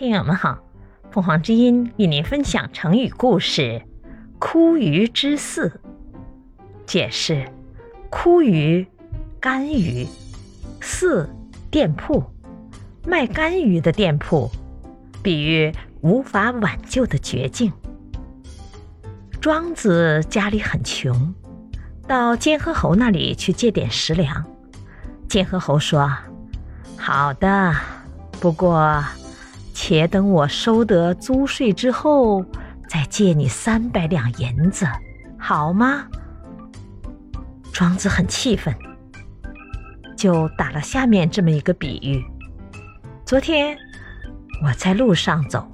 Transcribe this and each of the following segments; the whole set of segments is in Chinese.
听友们好，凤凰之音与您分享成语故事“枯鱼之肆”。解释：枯鱼，干鱼；肆，店铺，卖干鱼的店铺，比喻无法挽救的绝境。庄子家里很穷，到监河侯那里去借点食粮。监河侯说：“好的，不过。”且等我收得租税之后，再借你三百两银子，好吗？庄子很气愤，就打了下面这么一个比喻：昨天我在路上走，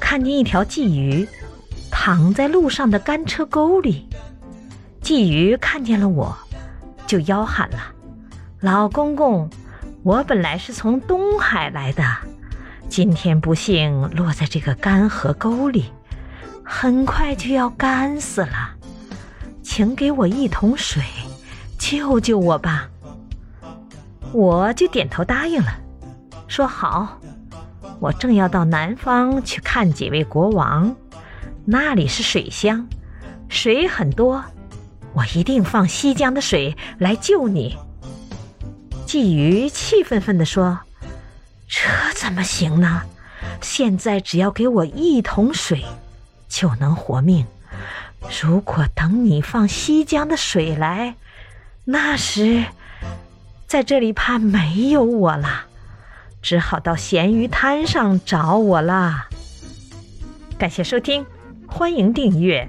看见一条鲫鱼躺在路上的干车沟里，鲫鱼看见了我，就吆喊了：“老公公，我本来是从东海来的。”今天不幸落在这个干河沟里，很快就要干死了，请给我一桶水，救救我吧！我就点头答应了，说好。我正要到南方去看几位国王，那里是水乡，水很多，我一定放西江的水来救你。鲫鱼气愤愤地说。这怎么行呢？现在只要给我一桶水，就能活命。如果等你放西江的水来，那时在这里怕没有我了，只好到咸鱼滩上找我了。感谢收听，欢迎订阅。